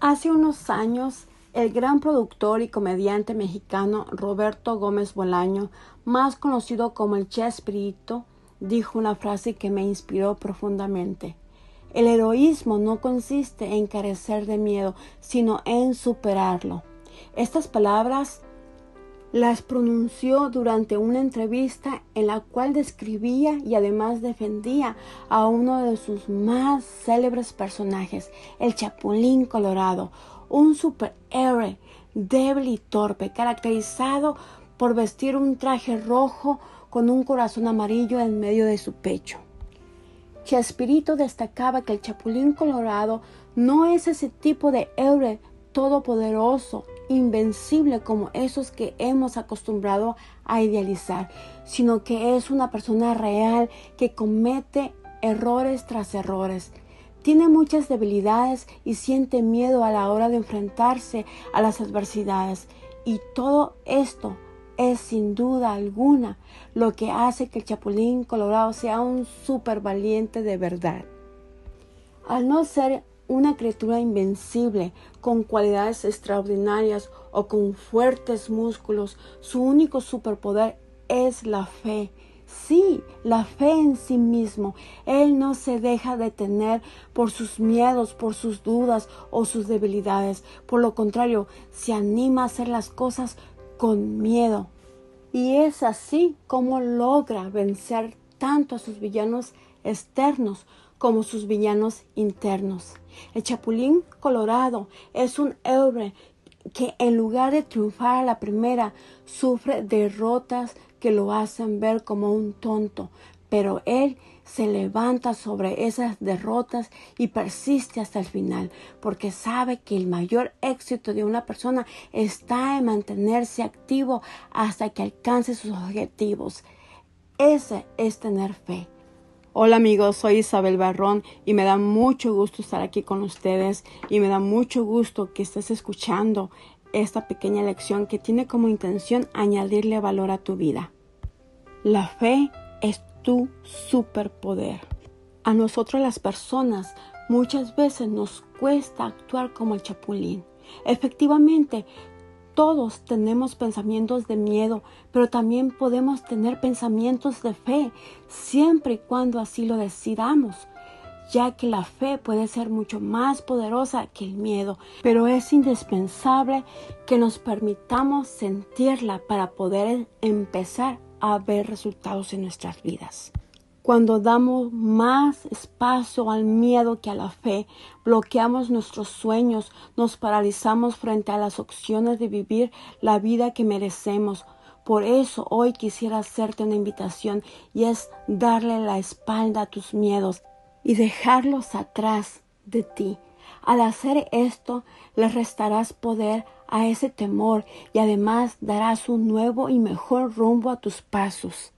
Hace unos años, el gran productor y comediante mexicano Roberto Gómez Bolaño, más conocido como el Chespirito, dijo una frase que me inspiró profundamente. El heroísmo no consiste en carecer de miedo, sino en superarlo. Estas palabras las pronunció durante una entrevista en la cual describía y además defendía a uno de sus más célebres personajes, el Chapulín Colorado, un superhéroe débil y torpe, caracterizado por vestir un traje rojo con un corazón amarillo en medio de su pecho. Chespirito destacaba que el Chapulín Colorado no es ese tipo de héroe todopoderoso, invencible como esos que hemos acostumbrado a idealizar, sino que es una persona real que comete errores tras errores. Tiene muchas debilidades y siente miedo a la hora de enfrentarse a las adversidades. Y todo esto es sin duda alguna lo que hace que el Chapulín Colorado sea un súper valiente de verdad. Al no ser una criatura invencible, con cualidades extraordinarias o con fuertes músculos, su único superpoder es la fe. Sí, la fe en sí mismo. Él no se deja detener por sus miedos, por sus dudas o sus debilidades. Por lo contrario, se anima a hacer las cosas con miedo. Y es así como logra vencer tanto a sus villanos externos como sus villanos internos. El Chapulín Colorado es un héroe que en lugar de triunfar a la primera, sufre derrotas que lo hacen ver como un tonto, pero él se levanta sobre esas derrotas y persiste hasta el final, porque sabe que el mayor éxito de una persona está en mantenerse activo hasta que alcance sus objetivos. Ese es tener fe. Hola amigos, soy Isabel Barrón y me da mucho gusto estar aquí con ustedes y me da mucho gusto que estés escuchando esta pequeña lección que tiene como intención añadirle valor a tu vida. La fe es tu superpoder. A nosotros las personas muchas veces nos cuesta actuar como el chapulín. Efectivamente, todos tenemos pensamientos de miedo, pero también podemos tener pensamientos de fe, siempre y cuando así lo decidamos, ya que la fe puede ser mucho más poderosa que el miedo, pero es indispensable que nos permitamos sentirla para poder empezar a ver resultados en nuestras vidas. Cuando damos más espacio al miedo que a la fe, bloqueamos nuestros sueños, nos paralizamos frente a las opciones de vivir la vida que merecemos. Por eso hoy quisiera hacerte una invitación y es darle la espalda a tus miedos y dejarlos atrás de ti. Al hacer esto, le restarás poder a ese temor y además darás un nuevo y mejor rumbo a tus pasos.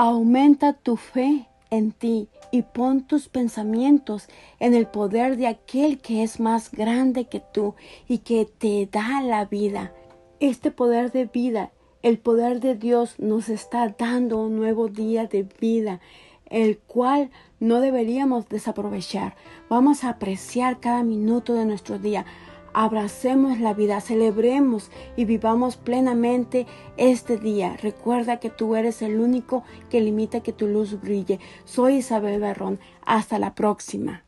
Aumenta tu fe en ti y pon tus pensamientos en el poder de aquel que es más grande que tú y que te da la vida. Este poder de vida, el poder de Dios nos está dando un nuevo día de vida, el cual no deberíamos desaprovechar. Vamos a apreciar cada minuto de nuestro día abracemos la vida, celebremos y vivamos plenamente este día. Recuerda que tú eres el único que limita que tu luz brille. Soy Isabel Barrón. Hasta la próxima.